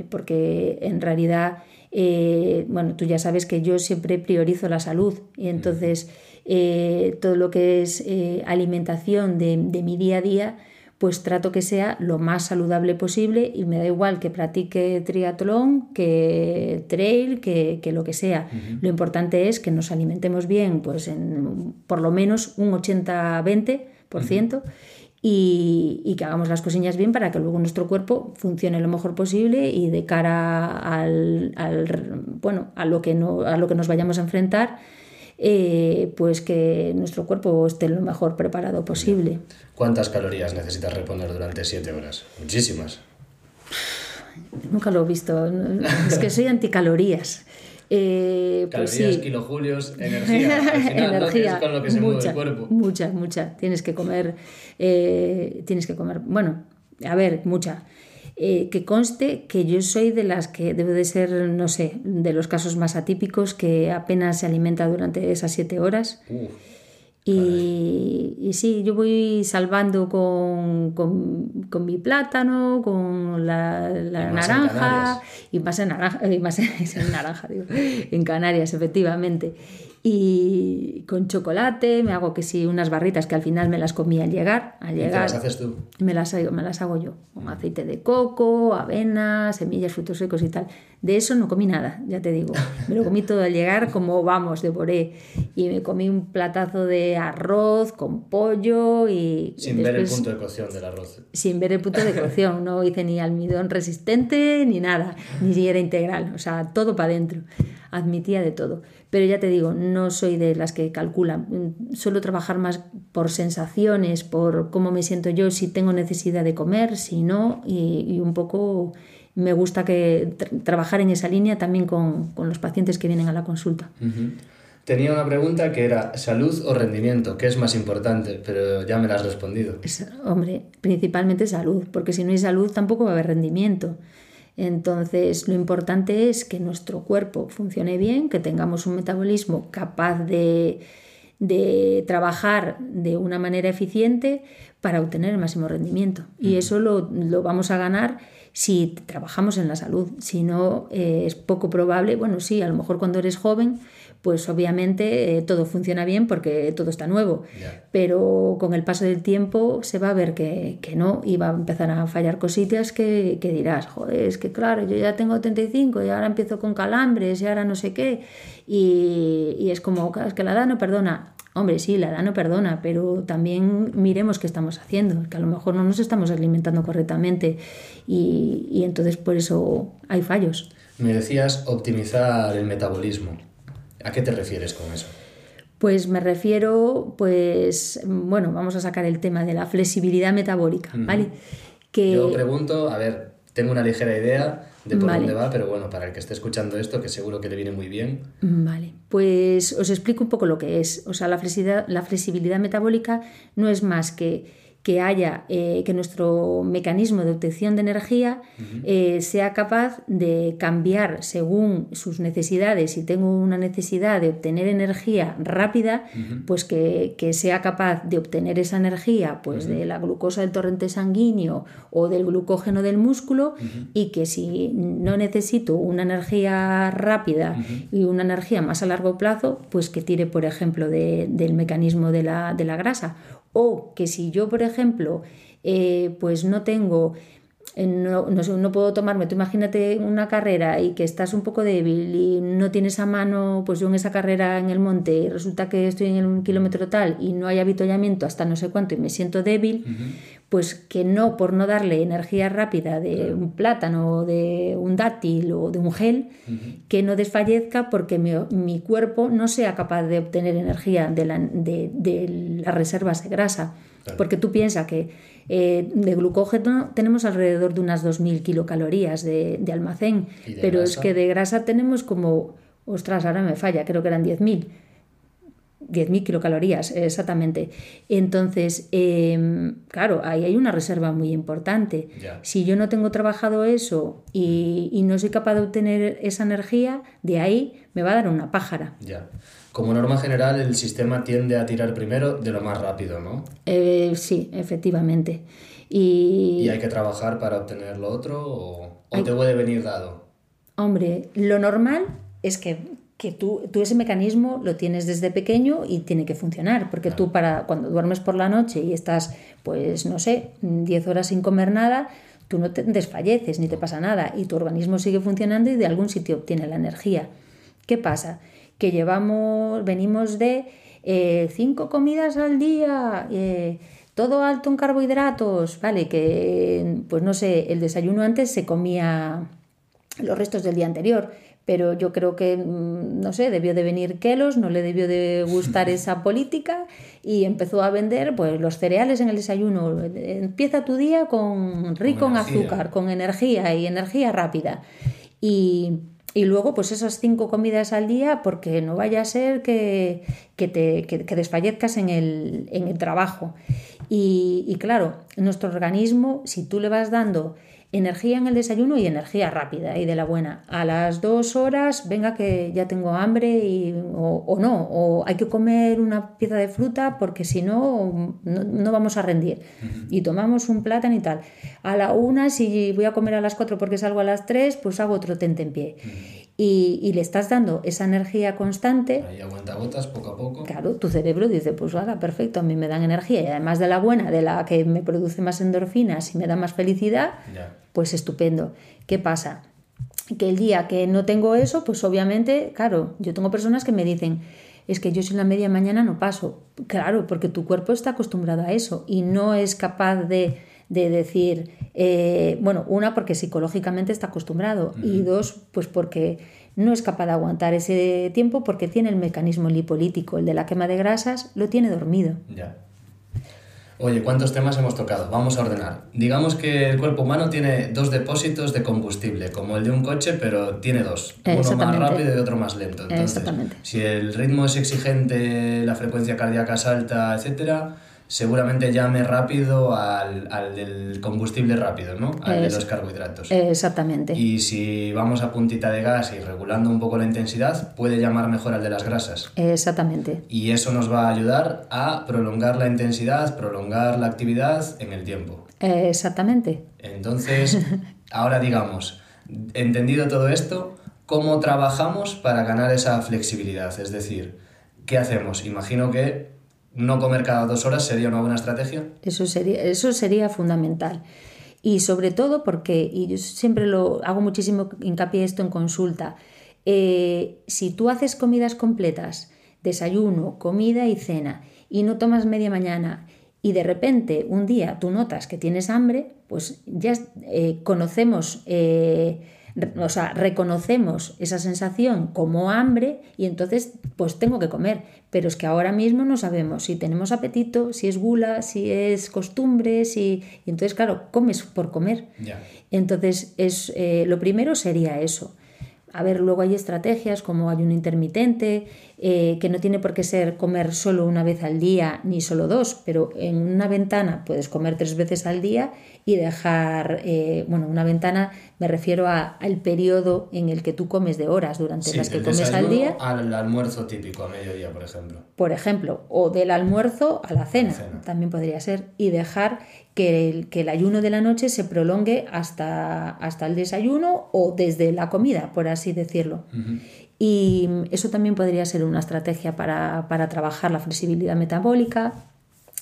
porque en realidad, eh, bueno, tú ya sabes que yo siempre priorizo la salud y entonces eh, todo lo que es alimentación de, de mi día a día, pues trato que sea lo más saludable posible y me da igual que practique triatlón, que trail, que, lo que sea. Lo importante es que nos alimentemos bien, pues en por lo menos un 80-20%. Y, y, que hagamos las cosillas bien para que luego nuestro cuerpo funcione lo mejor posible y de cara al, bueno, a, lo que no, a lo que nos vayamos a enfrentar, eh, pues que nuestro cuerpo esté lo mejor preparado posible.
¿Cuántas calorías necesitas reponer durante 7 horas? Muchísimas.
Nunca lo he visto. Es que soy anticalorías.
Eh, pues Calorías, kilojulios, energía. *laughs* Al final, energía, con lo que se mucha, mueve el cuerpo.
Mucha, mucha. Tienes que comer, eh, tienes que comer, bueno, a ver, mucha. Eh, que conste que yo soy de las que debe de ser, no sé, de los casos más atípicos que apenas se alimenta durante esas siete horas. y, y, sí, yo voy salvando con, con, mi plátano, con la, la naranja, y más en naranja, y más en, *laughs* naranja, digo, en Canarias, efectivamente y con chocolate, me hago que sí unas barritas que al final me las comí al llegar. Al llegar
las haces tú?
Me las, me las hago yo, con aceite de coco, avena, semillas, frutos secos y tal. De eso no comí nada, ya te digo. Me lo comí todo al llegar como vamos, devoré. Y me comí un platazo de arroz con pollo y...
Sin ver el punto de cocción del arroz.
Sin ver el punto de cocción, no hice ni almidón resistente ni nada, ni siquiera integral, o sea, todo para adentro. Admitía de todo. Pero ya te digo, no soy de las que calculan. Suelo trabajar más por sensaciones, por cómo me siento yo, si tengo necesidad de comer, si no, y, un poco me gusta que trabajar en esa línea también con, los pacientes que vienen a la consulta.
Tenía una pregunta que era salud o rendimiento, ¿qué es más importante? Pero ya me la has respondido.
hombre, principalmente salud, porque si no hay salud tampoco va a haber rendimiento. Entonces, lo importante es que nuestro cuerpo funcione bien, que tengamos un metabolismo capaz de, trabajar de una manera eficiente para obtener el máximo rendimiento. Y eso lo, vamos a ganar si trabajamos en la salud. Si no, eh, es poco probable, bueno, sí, a lo mejor cuando eres joven pues obviamente eh, todo funciona bien porque todo está nuevo. Pero con el paso del tiempo se va a ver que, no y va a empezar a fallar cositas que, dirás, joder, es que claro, yo ya tengo 35 y ahora empiezo con calambres y ahora no sé qué. Y, es como, es que la edad no perdona. Hombre, sí, la edad no perdona, pero también miremos qué estamos haciendo, que a lo mejor no nos estamos alimentando correctamente y, y entonces por eso hay fallos.
Me decías optimizar el metabolismo. ¿A qué te refieres con eso?
Pues me refiero, pues, bueno, vamos a sacar el tema de la flexibilidad metabólica, ¿vale?
Que... Yo pregunto, a ver, tengo una ligera idea de por dónde va, pero bueno, para el que esté escuchando esto, que seguro que le viene muy bien.
Vale, pues os explico un poco lo que es. O sea, la flexibilidad, la flexibilidad metabólica no es más que que haya eh, que nuestro mecanismo de obtención de energía eh, sea capaz de cambiar según sus necesidades. Si tengo una necesidad de obtener energía rápida, pues que, sea capaz de obtener esa energía pues de la glucosa del torrente sanguíneo o del glucógeno del músculo y que si no necesito una energía rápida y una energía más a largo plazo, pues que tire, por ejemplo, del mecanismo de la, de la grasa o que si yo, por ejemplo, eh, pues no tengo eh, no, no, puedo tomarme, tú imagínate una carrera y que estás un poco débil y no tienes a mano, pues yo en esa carrera en el monte y resulta que estoy en el kilómetro tal y no hay avituallamiento hasta no sé cuánto y me siento débil, pues que no, por no darle energía rápida de un plátano o de un dátil o de un gel, que no desfallezca porque mi, cuerpo no sea capaz de obtener energía de, de las reservas de grasa. Porque tú piensas que eh, de glucógeno tenemos alrededor de unas 2.000 kilocalorías de, almacén, pero es que de grasa tenemos como, ostras, ahora me falla, creo que eran 10.000. 10.000 kilocalorías, exactamente. Entonces, em, claro, ahí hay una reserva muy importante. Si yo no tengo trabajado eso y, y, no soy capaz de obtener esa energía, de ahí me va a dar una pájara.
Ya. Como norma general, el sistema tiende a tirar primero de lo más rápido, ¿no?
Eh, sí, efectivamente. Y...
¿Y hay que trabajar para obtener lo otro o, te puede venir dado?
Hombre, lo normal es que, que tú, tú, ese mecanismo lo tienes desde pequeño y tiene que funcionar, porque tú para cuando duermes por la noche y estás, pues no sé, 10 horas sin comer nada, tú no te desfalleces ni te pasa nada y tu organismo sigue funcionando y de algún sitio obtiene la energía. ¿Qué pasa? que llevamos, venimos de eh, cinco comidas al día, eh, todo alto en carbohidratos, ¿vale? Que, pues no sé, el desayuno antes se comía los restos del día anterior, pero yo creo que, mm, no sé, debió de venir Kelos, no le debió de gustar *laughs* esa política y empezó a vender pues los cereales en el desayuno. Empieza tu día con rico en azúcar, con energía y energía rápida. Y, y luego, pues esas cinco comidas al día, porque no vaya a ser que, te, que, desfallezcas en el, en el trabajo. Y, y, claro, nuestro organismo, si tú le vas dando energía en el desayuno y energía rápida y de la buena. A las dos horas, venga que ya tengo hambre y, o, no, o hay que comer una pieza de fruta porque si no, no, vamos a rendir. Y tomamos un plátano y tal. A la una, si voy a comer a las cuatro porque salgo a las tres, pues hago otro tente en pie. Y, y, le estás dando esa energía constante.
Ahí aguanta gotas poco a poco.
Claro, tu cerebro dice, pues ahora, perfecto, a mí me dan energía y además de la buena, de la que me produce más endorfinas y me da más felicidad, pues estupendo. ¿Qué pasa? Que el día que no tengo eso, pues obviamente, claro, yo tengo personas que me dicen, es que yo sin la media mañana no paso. Claro, porque tu cuerpo está acostumbrado a eso y no es capaz de de decir, eh, bueno, una porque psicológicamente está acostumbrado y dos, pues porque no es capaz de aguantar ese tiempo porque tiene el mecanismo lipolítico, el de la quema de grasas, lo tiene dormido.
Ya. Oye, ¿cuántos temas hemos tocado? Vamos a ordenar. Digamos que el cuerpo humano tiene dos depósitos de combustible, como el de un coche, pero tiene dos. Uno más rápido y otro más lento. Exactamente. Si el ritmo es exigente, la frecuencia cardíaca es alta, etcétera, seguramente llame rápido al, al del combustible rápido, ¿no? Al de los carbohidratos.
Exactamente.
Y si vamos a puntita de gas y regulando un poco la intensidad, puede llamar mejor al de las grasas.
Exactamente.
Y eso nos va a ayudar a prolongar la intensidad, prolongar la actividad en el tiempo.
Exactamente.
Entonces, *laughs* ahora digamos, entendido todo esto, ¿cómo trabajamos para ganar esa flexibilidad? Es decir, ¿qué hacemos? Imagino que no comer cada dos horas sería una buena estrategia.
Eso sería, eso sería fundamental. Y sobre todo porque, y yo siempre lo hago muchísimo hincapié esto en consulta, eh, si tú haces comidas completas desayuno, comida y cena, y no tomas media mañana, y de repente un día tú notas que tienes hambre, pues ya eh, conocemos, eh, o sea, reconocemos esa sensación como hambre y entonces pues tengo que comer. Pero es que ahora mismo no sabemos si tenemos apetito, si es gula, si es costumbre, si... Y entonces, claro, comes por comer. Entonces, es, eh, lo primero sería eso. A ver, luego hay estrategias como hay un intermitente, eh, que no tiene por qué ser comer solo una vez al día ni solo dos, pero en una ventana puedes comer tres veces al día y dejar, eh, bueno, una ventana me refiero al periodo en el que tú comes de horas durante las que comes al día.
Al almuerzo típico, a mediodía, por ejemplo.
Por ejemplo, o del almuerzo a la cena, también podría ser, y dejar que el, que el ayuno de la noche se prolongue hasta, hasta el desayuno o desde la comida, por así decirlo. Y eso también podría ser una estrategia para, para trabajar la flexibilidad metabólica,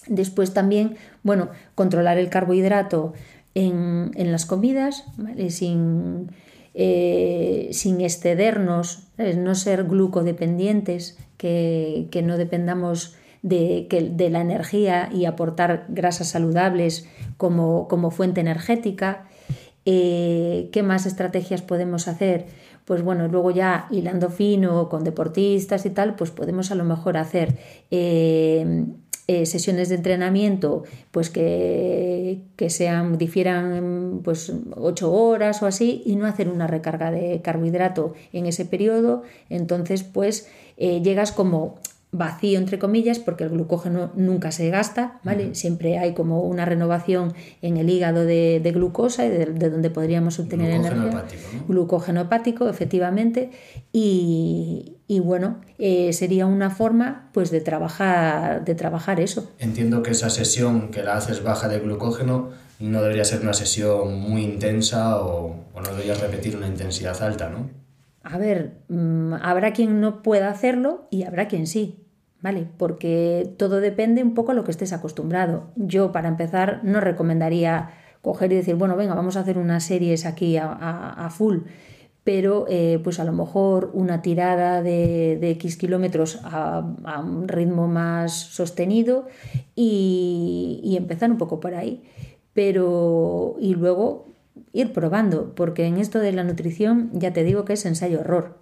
Después también, bueno, controlar el carbohidrato en, las comidas, sin, eh, sin excedernos, no ser glucodependientes, que, no dependamos de, de, la energía y aportar grasas saludables como, fuente energética. Eh, ¿Qué más estrategias podemos hacer? Pues bueno, luego ya hilando fino con deportistas y tal, pues podemos a lo mejor hacer eh, eh, sesiones de entrenamiento pues que, sean, difieran pues 8 horas o así y no hacer una recarga de carbohidrato en ese periodo, entonces pues eh, llegas como vacío entre comillas porque el glucógeno nunca se gasta, ¿vale? Siempre hay como una renovación en el hígado de, glucosa y de, donde podríamos obtener
glucógeno
energía.
Hepático,
Glucógeno hepático, efectivamente. Y, bueno, eh, sería una forma pues de trabajar, de trabajar eso.
Entiendo que esa sesión que la haces baja de glucógeno no debería ser una sesión muy intensa o, o no deberías repetir una intensidad alta, ¿no?
A ver, mm, habrá quien no pueda hacerlo y habrá quien sí, ¿vale? Porque todo depende un poco a lo que estés acostumbrado. Yo, para empezar, no recomendaría coger y decir, bueno, venga, vamos a hacer unas series aquí a, full, pero eh, pues a lo mejor una tirada de, X kilómetros a, un ritmo más sostenido y, y empezar un poco por ahí. Pero, y luego ir probando, porque en esto de la nutrición ya te digo que es ensayo-error.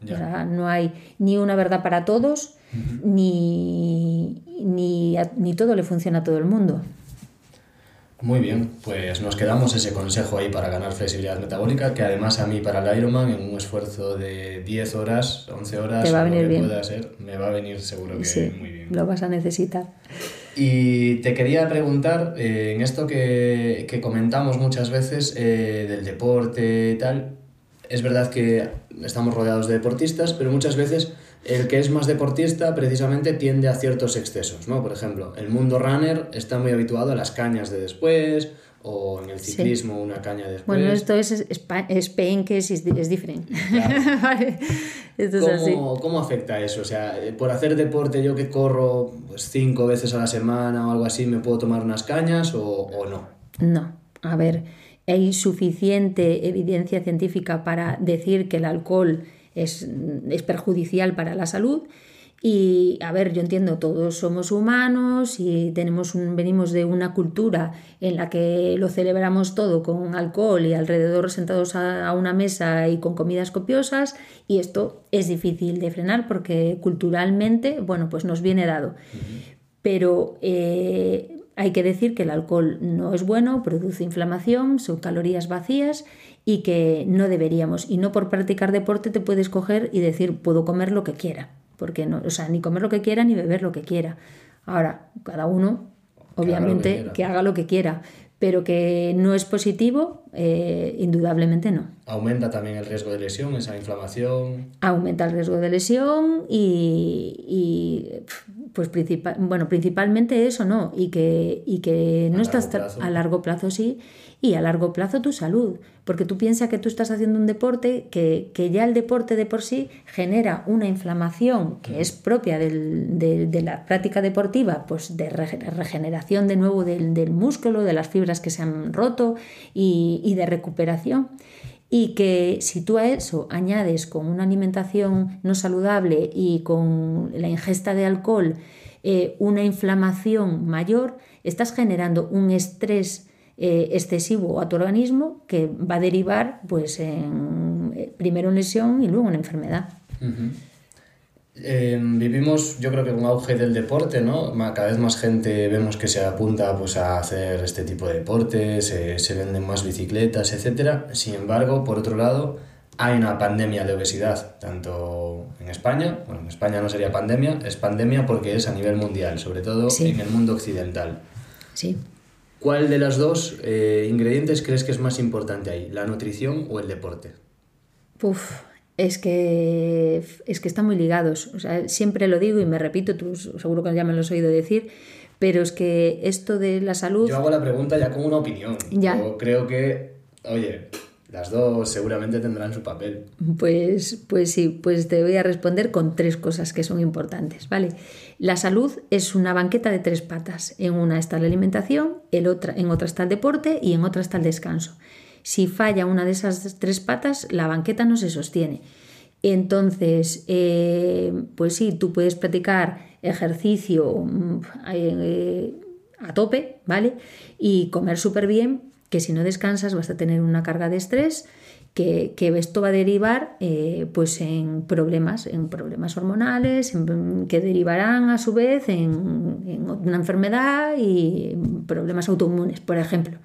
no hay ni una verdad para todos, ni, ni, ni, todo le funciona a todo el mundo.
Muy bien, pues nos quedamos ese consejo ahí para ganar flexibilidad metabólica, que además a mí para el Ironman en un esfuerzo de 10 horas, 11 horas,
Te va a venir bien.
pueda ser, me va a venir seguro que muy bien.
Lo vas a necesitar.
Y te quería preguntar, eh, en esto que, que, comentamos muchas veces eh, del deporte y tal, es verdad que estamos rodeados de deportistas, pero muchas veces el que es más deportista precisamente tiende a ciertos excesos, ¿no? Por ejemplo, el mundo runner está muy habituado a las cañas de después, o en el ciclismo una caña después.
Bueno, esto es Spain que es, es diferente. *laughs*
¿Cómo, afecta eso? O sea, eh, por hacer deporte yo que corro pues, cinco veces a la semana o algo así, ¿me puedo tomar unas cañas o, o no?
No, a ver, hay suficiente evidencia científica para decir que el alcohol es, es perjudicial para la salud y a ver, yo entiendo, todos somos humanos y tenemos un, venimos de una cultura en la que lo celebramos todo con alcohol y alrededor sentados a, una mesa y con comidas copiosas y esto es difícil de frenar porque culturalmente, bueno, pues nos viene dado. Pero eh, hay que decir que el alcohol no es bueno, produce inflamación, son calorías vacías y que no deberíamos. Y no por practicar deporte te puedes coger y decir puedo comer lo que quiera porque no, o sea, ni comer lo que quiera ni beber lo que quiera. Ahora, cada uno, obviamente, que, haga lo que quiera, pero que no es positivo, eh, indudablemente no.
Aumenta también el riesgo de lesión, esa inflamación.
Aumenta el riesgo de lesión y, pues principal, bueno, principalmente eso, ¿no? Y que, y que no estás a largo plazo sí y a largo plazo tu salud, porque tú piensas que tú estás haciendo un deporte que, ya el deporte de por sí genera una inflamación que es propia de, la práctica deportiva, pues de regeneración de nuevo del, músculo, de las fibras que se han roto y, de recuperación. y que si tú a eso añades con una alimentación no saludable y con la ingesta de alcohol eh, una inflamación mayor, estás generando un estrés eh, excesivo a tu organismo que va a derivar pues, en, eh, primero en lesión y luego en enfermedad.
Em, vivimos, yo creo que un auge del deporte, ¿no? Cada vez más gente vemos que se apunta pues, a hacer este tipo de deportes, se venden más bicicletas, etc. Sin embargo, por otro lado, hay una pandemia de obesidad, tanto en España, bueno, en España no sería pandemia, es pandemia porque es a nivel mundial, sobre todo en el mundo occidental.
Sí.
¿Cuál de los dos eh, ingredientes crees que es más importante ahí, la nutrición o el deporte?
Uf, es que, es que están muy ligados. O sea, siempre lo digo y me repito, tú seguro que ya me lo has oído decir, pero es que esto de la salud...
Yo hago la pregunta ya con una opinión.
Ya.
Yo creo que, oye, las dos seguramente tendrán su papel.
Pues, pues sí, pues te voy a responder con tres cosas que son importantes, ¿vale? La salud es una banqueta de tres patas. En una está la alimentación, en otra, en está el deporte y en otra está el descanso. Si falla una de esas tres patas, la banqueta no se sostiene. Entonces, eh, pues sí, tú puedes practicar ejercicio mm, eh, a tope, ¿vale? Y comer súper bien, que si no descansas vas a tener una carga de estrés que, esto va a derivar eh, pues en problemas, en problemas hormonales, que derivarán a su vez en, una enfermedad y problemas autoinmunes, por ejemplo.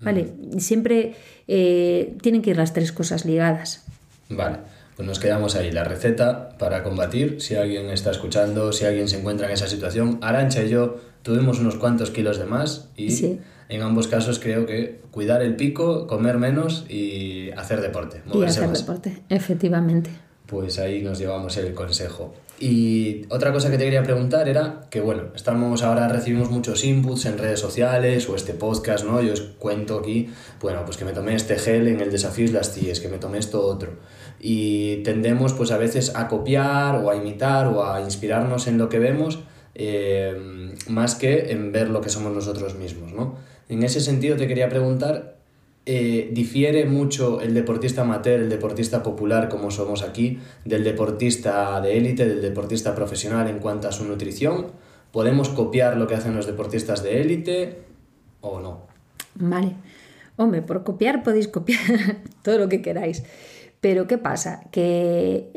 ¿Vale? Siempre eh, tienen que ir las tres cosas ligadas.
Vale, pues nos quedamos ahí. La receta para combatir, si alguien está escuchando, si alguien se encuentra en esa situación, Arancha y yo tuvimos unos cuantos kilos de más y en ambos casos creo que cuidar el pico, comer menos y hacer deporte.
y hacer deporte, efectivamente.
Pues ahí nos llevamos el consejo. Y otra cosa que te quería preguntar era que, bueno, estamos ahora recibimos muchos inputs en redes sociales o este podcast, ¿no? Yo os cuento aquí, bueno, pues que me tomé este gel en el desafío y las CIES, que me tomé esto otro. Y tendemos pues a veces a copiar o a imitar o a inspirarnos en lo que vemos eh, más que en ver lo que somos nosotros mismos, ¿no? En ese sentido te quería preguntar, eh, ¿difiere mucho el deportista amateur, el deportista popular como somos aquí, del deportista de élite, del deportista profesional en cuanto a su nutrición? ¿Podemos copiar lo que hacen los deportistas de élite o no?
Vale. Hombre, por copiar podéis copiar *laughs* todo lo que queráis. Pero ¿qué pasa? Que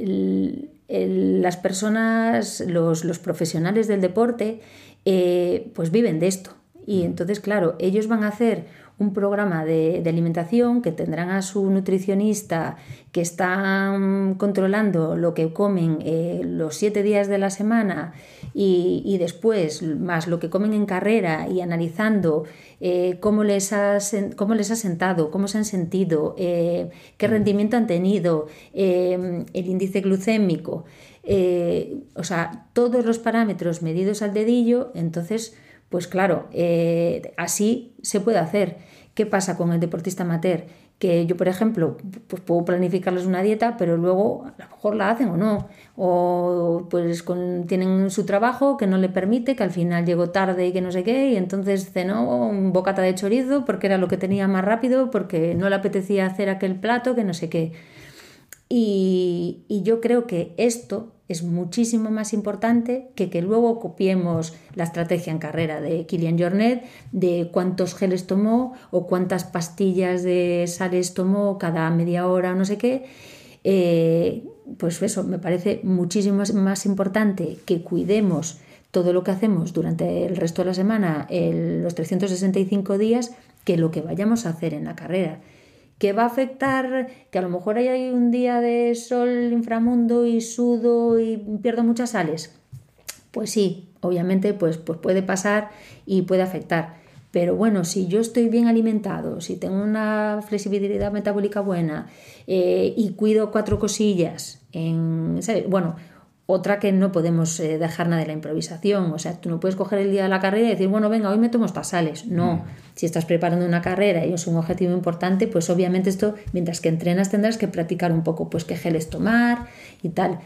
las personas, los, profesionales del deporte, eh, pues viven de esto. Y entonces, claro, ellos van a hacer un programa de, alimentación que tendrán a su nutricionista que están controlando lo que comen eh, los siete días de la semana y, después más lo que comen en carrera y analizando eh, cómo, les ha, cómo les ha sentado, cómo se han sentido, eh, qué rendimiento han tenido, el índice glucémico, o sea, todos los parámetros medidos al dedillo, entonces pues claro, eh, así se puede hacer. ¿Qué pasa con el deportista amateur? Que yo, por ejemplo, pues puedo planificarles una dieta, pero luego a lo mejor la hacen o no. O pues tienen su trabajo que no le permite, que al final llegó tarde y que no sé qué, y entonces cenó un bocata de chorizo porque era lo que tenía más rápido, porque no le apetecía hacer aquel plato, que no sé qué. Y, y yo creo que esto es muchísimo más importante que que luego copiemos la estrategia en carrera de Kilian Jornet, de cuántos geles tomó o cuántas pastillas de sales tomó cada media hora o no sé qué. Eh, pues eso, me parece muchísimo más importante que cuidemos todo lo que hacemos durante el resto de la semana, los 365 días, que lo que vayamos a hacer en la carrera que va a afectar, que a lo mejor hay un día de sol inframundo y sudo y pierdo muchas sales. Pues sí, obviamente pues, pues puede pasar y puede afectar. Pero bueno, si yo estoy bien alimentado, si tengo una flexibilidad metabólica buena eh, y cuido cuatro cosillas, en, bueno, otra que no podemos eh, dejar nada de la improvisación. O sea, tú no puedes coger el día de la carrera y decir, bueno, venga, hoy me tomo estas sales. No. Mm. Si estás preparando una carrera y es un objetivo importante, pues obviamente esto, mientras que entrenas, tendrás que practicar un poco, pues qué geles tomar y tal.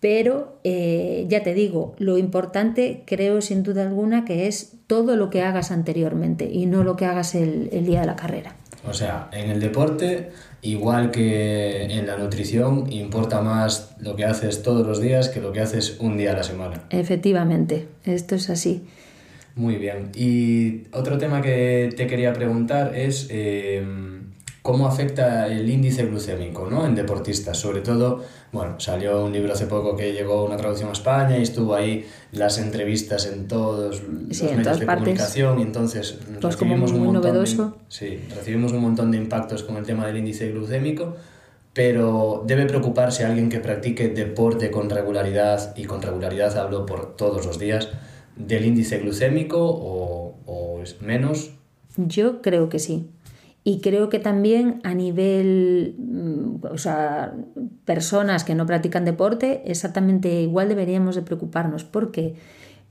Pero eh, ya te digo, lo importante creo sin duda alguna que es todo lo que hagas anteriormente y no lo que hagas el, el día de la carrera.
O sea, en el deporte, igual que en la nutrición, importa más lo que haces todos los días que lo que haces un día a la semana.
Efectivamente, esto es así.
Muy bien. Y otro tema que te quería preguntar es eh, cómo afecta el índice glucémico ¿no? en deportistas. Sobre todo, bueno, salió un libro hace poco que llegó una traducción a España y estuvo ahí las entrevistas en todos los medios de comunicación y entonces
pues recibimos un montón
De, sí, recibimos un montón de impactos con el tema del índice glucémico. Pero debe preocuparse alguien que practique deporte con regularidad, y con regularidad hablo por todos los días, del índice glucémico o, o es menos?
Yo creo que sí. Y creo que también a nivel, mm, o sea, personas que no practican deporte, exactamente igual deberíamos de preocuparnos, porque,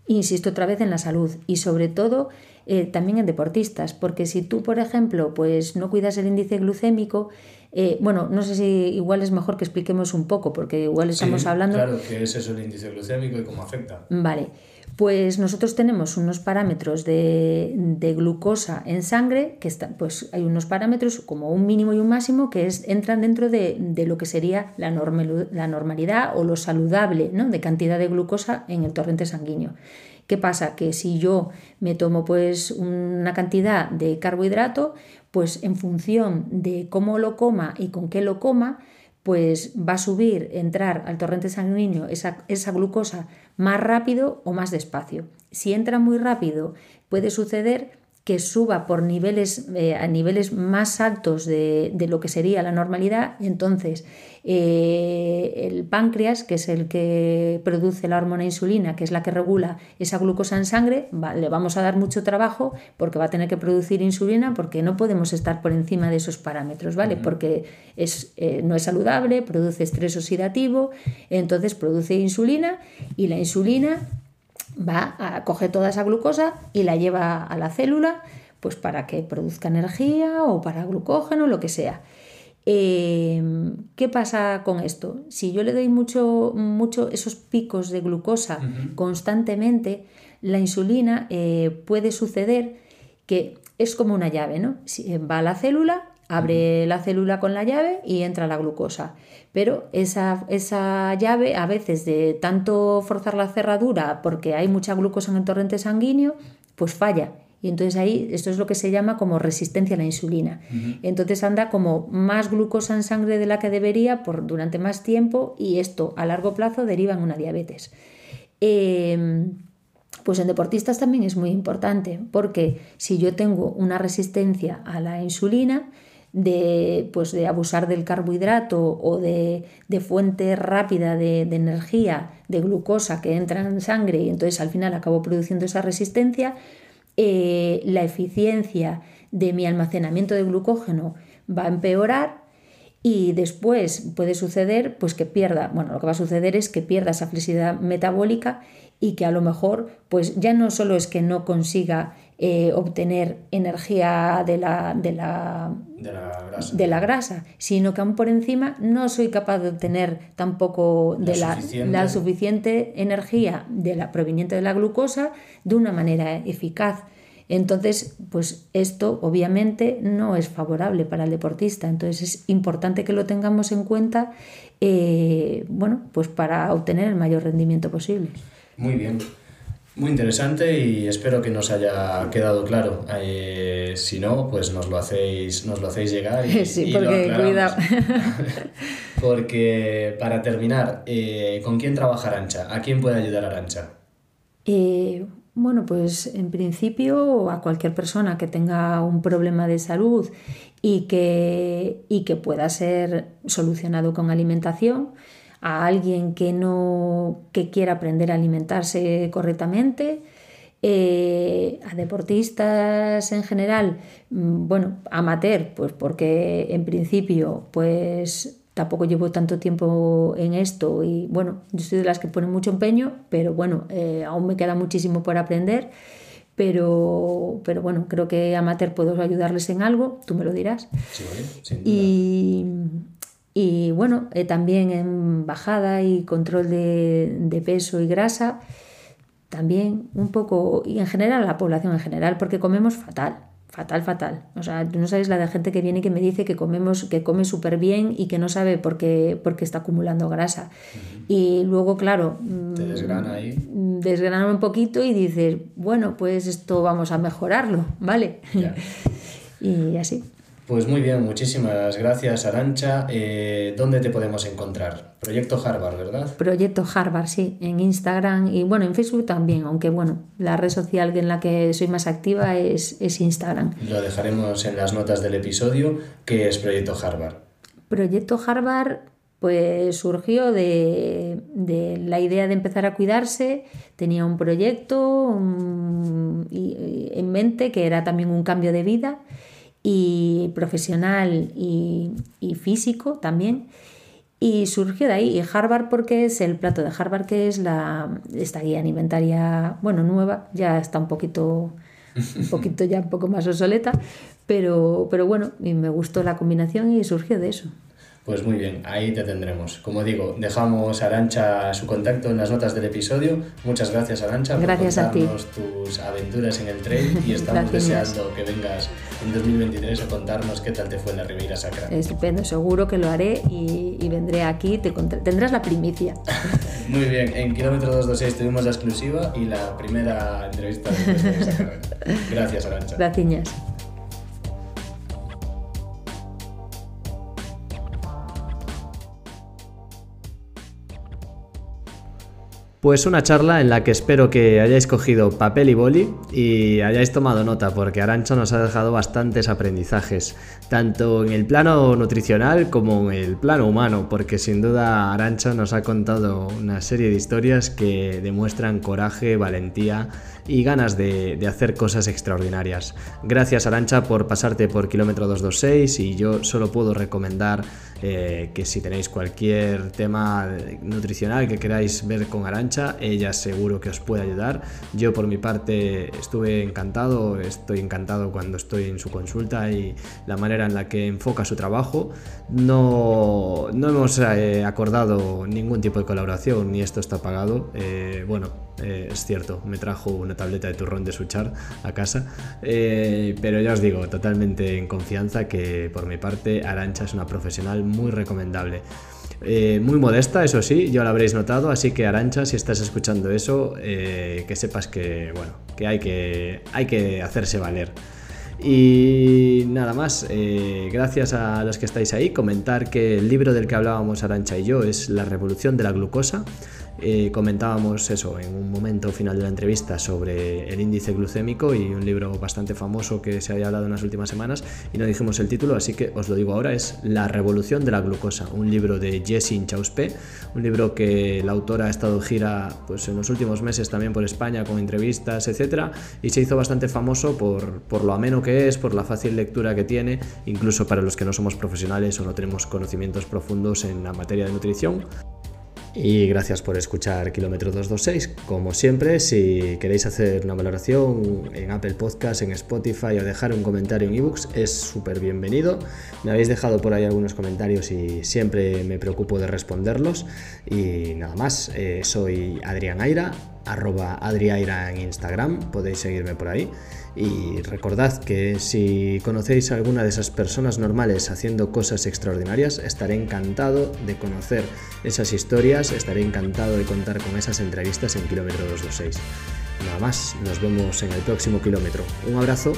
insisto otra vez en la salud y sobre todo eh, también en deportistas, porque si tú, por ejemplo, pues no cuidas el índice glucémico, eh, bueno, no sé si igual es mejor que expliquemos un poco, porque igual estamos hablando...
Claro, ¿qué es eso el índice glucémico y cómo afecta?
Vale. Pues nosotros tenemos unos parámetros de, glucosa en sangre, que están, pues hay unos parámetros como un mínimo y un máximo que es, entran dentro de, lo que sería la, la normalidad o lo saludable ¿no? de cantidad de glucosa en el torrente sanguíneo. ¿Qué pasa? Que si yo me tomo pues una cantidad de carbohidrato, pues en función de cómo lo coma y con qué lo coma, pues va a subir, entrar al torrente sanguíneo esa, glucosa más rápido o más despacio. Si entra muy rápido, puede suceder que suba por niveles, eh, a niveles más altos de, lo que sería la normalidad, entonces eh, el páncreas, que es el que produce la hormona insulina, que es la que regula esa glucosa en sangre, le vamos a dar mucho trabajo porque va a tener que producir insulina porque no podemos estar por encima de esos parámetros, ¿vale? Porque es, eh, no es saludable, produce estrés oxidativo, entonces produce insulina y la insulina va a coger toda esa glucosa y la lleva a la célula pues para que produzca energía o para glucógeno, lo que sea. Em, ¿Qué pasa con esto? Si yo le doy mucho, mucho esos picos de glucosa constantemente, la insulina eh, puede suceder que es como una llave, ¿no? Si va a la célula, abre la célula con la llave y entra la glucosa pero esa, esa llave a veces de tanto forzar la cerradura porque hay mucha glucosa en el torrente sanguíneo, pues falla. Y entonces ahí esto es lo que se llama como resistencia a la insulina. Entonces anda como más glucosa en sangre de la que debería por, durante más tiempo y esto a largo plazo deriva en una diabetes. Em, pues en deportistas también es muy importante porque si yo tengo una resistencia a la insulina, de, pues de abusar del carbohidrato o de, fuente rápida de, energía, de glucosa que entra en sangre y entonces al final acabo produciendo esa resistencia, eh, la eficiencia de mi almacenamiento de glucógeno va a empeorar y después puede suceder pues que pierda, bueno, lo que va a suceder es que pierda esa flexibilidad metabólica y que a lo mejor pues ya no solo es que no consiga eh, obtener energía de la, de, la, de, la grasa. sino que aún por encima no soy capaz de obtener tampoco de la, la suficiente energía de la, proveniente de la glucosa de una manera eficaz. Entonces, pues esto obviamente no es favorable para el deportista. Entonces es importante que lo tengamos en cuenta, eh, bueno, pues para obtener el mayor rendimiento posible.
Muy bien. Muy interesante y espero que nos haya quedado claro. Eh, si no, pues nos lo hacéis, nos lo hacéis llegar y, *laughs*
sí, porque, cuidado. *laughs*
porque para terminar, eh, ¿con quién trabaja Arancha? ¿A quién puede ayudar Arancha?
Eh, bueno, pues en principio a cualquier persona que tenga un problema de salud y que, y que pueda ser solucionado con alimentación a alguien que no que quiera aprender a alimentarse correctamente, eh, a deportistas en general, mm, bueno, amateur, pues porque en principio, pues tampoco llevo tanto tiempo en esto y bueno, yo soy de las que ponen mucho empeño, pero bueno, eh, aún me queda muchísimo por aprender. Pero, pero bueno, creo que amateur puedo ayudarles en algo, tú me lo dirás.
Sí,
Y, Y bueno, eh, también en bajada y control de, de peso y grasa, también un poco, y en general la población en general, porque comemos fatal fatal, fatal. O sea, tú no sabes la de gente que viene y que me dice que comemos, que come súper bien y que no sabe por qué, por qué está acumulando grasa. Y luego, claro,
te desgrana ahí.
Mm, desgrana un poquito y dices, bueno, pues esto vamos a mejorarlo, ¿vale? *laughs* y así.
Pues muy bien, muchísimas gracias Arancha. Eh, ¿Dónde te podemos encontrar? Proyecto Harvard, ¿verdad?
Proyecto Harvard, sí, en Instagram y bueno, en Facebook también, aunque bueno, la red social en la que soy más activa es, es Instagram.
Lo dejaremos en las notas del episodio. ¿Qué es Proyecto Harvard?
Proyecto Harvard pues surgió de, de, la idea de empezar a cuidarse, tenía un proyecto en mente que era también un cambio de vida y profesional y, físico también. Y surgió de ahí. Y Harvard porque es el plato de Harvard, que es la, esta guía alimentaria, bueno, nueva, ya está un poquito, un poquito ya un poco más obsoleta, pero, pero bueno, me gustó la combinación y surgió de eso.
Pues muy bien, ahí te tendremos. Como digo, dejamos a Arancha su contacto en las notas del episodio. Muchas gracias, Arancha,
por contarnos
tus aventuras en el tren y *laughs* estamos deseando que vengas en 2023 a contarnos qué tal te fue en la Ribeira Sacra.
Estupendo, seguro que lo haré y, vendré aquí, te tendrás la primicia. *laughs*
muy bien, en Kilómetro 226 tuvimos la exclusiva y la primera entrevista de. *laughs* Gracias, Arancha.
Gracias.
Pues una charla en la que espero que hayáis cogido papel y boli y hayáis tomado nota, porque Arancho nos ha dejado bastantes aprendizajes, tanto en el plano nutricional como en el plano humano, porque sin duda Arancho nos ha contado una serie de historias que demuestran coraje, valentía y ganas de, hacer cosas extraordinarias. Gracias Arancha por pasarte por kilómetro 226 y yo solo puedo recomendar eh, que si tenéis cualquier tema nutricional que queráis ver con Arancha, ella seguro que os puede ayudar. Yo por mi parte estuve encantado, estoy encantado cuando estoy en su consulta y la manera en la que enfoca su trabajo. No, no hemos eh, acordado ningún tipo de colaboración, ni esto está pagado. Eh, bueno, eh, es cierto, me trajo una tableta de turrón de Suchar a casa, eh, pero ya os digo, totalmente en confianza que por mi parte Arancha es una profesional muy recomendable. Eh, muy modesta, eso sí, ya lo habréis notado, así que Arancha, si estás escuchando eso, que sepas que, bueno, que hay que, hay que hacerse valer. Y nada más, gracias a los que estáis ahí, comentar que el libro del que hablábamos Arancha y yo es La revolución de la glucosa eh, comentábamos eso en un momento final de la entrevista sobre el índice glucémico y un libro bastante famoso que se había hablado en las últimas semanas y no dijimos el título, así que os lo digo ahora, es La revolución de la glucosa, un libro de Jessie Chauspé, un libro que la autora ha estado gira pues, en los últimos meses también por España con entrevistas, etcétera, y se hizo bastante famoso por, por lo ameno que es, por la fácil lectura que tiene, incluso para los que no somos profesionales o no tenemos conocimientos profundos en la materia de nutrición. Y gracias por escuchar Kilómetro 226. Como siempre, si queréis hacer una valoración en Apple Podcast, en Spotify o dejar un comentario en ebooks, es súper bienvenido. Me habéis dejado por ahí algunos comentarios y siempre me preocupo de responderlos. Y nada más, eh, soy Adrián Aira, arroba Adriaira en Instagram, podéis seguirme por ahí. Y recordad que si conocéis a alguna de esas personas normales haciendo cosas extraordinarias, estaré encantado de conocer esas historias, estaré encantado de contar con esas entrevistas en Kilómetro 226. Nada más, nos vemos en el próximo kilómetro. Un abrazo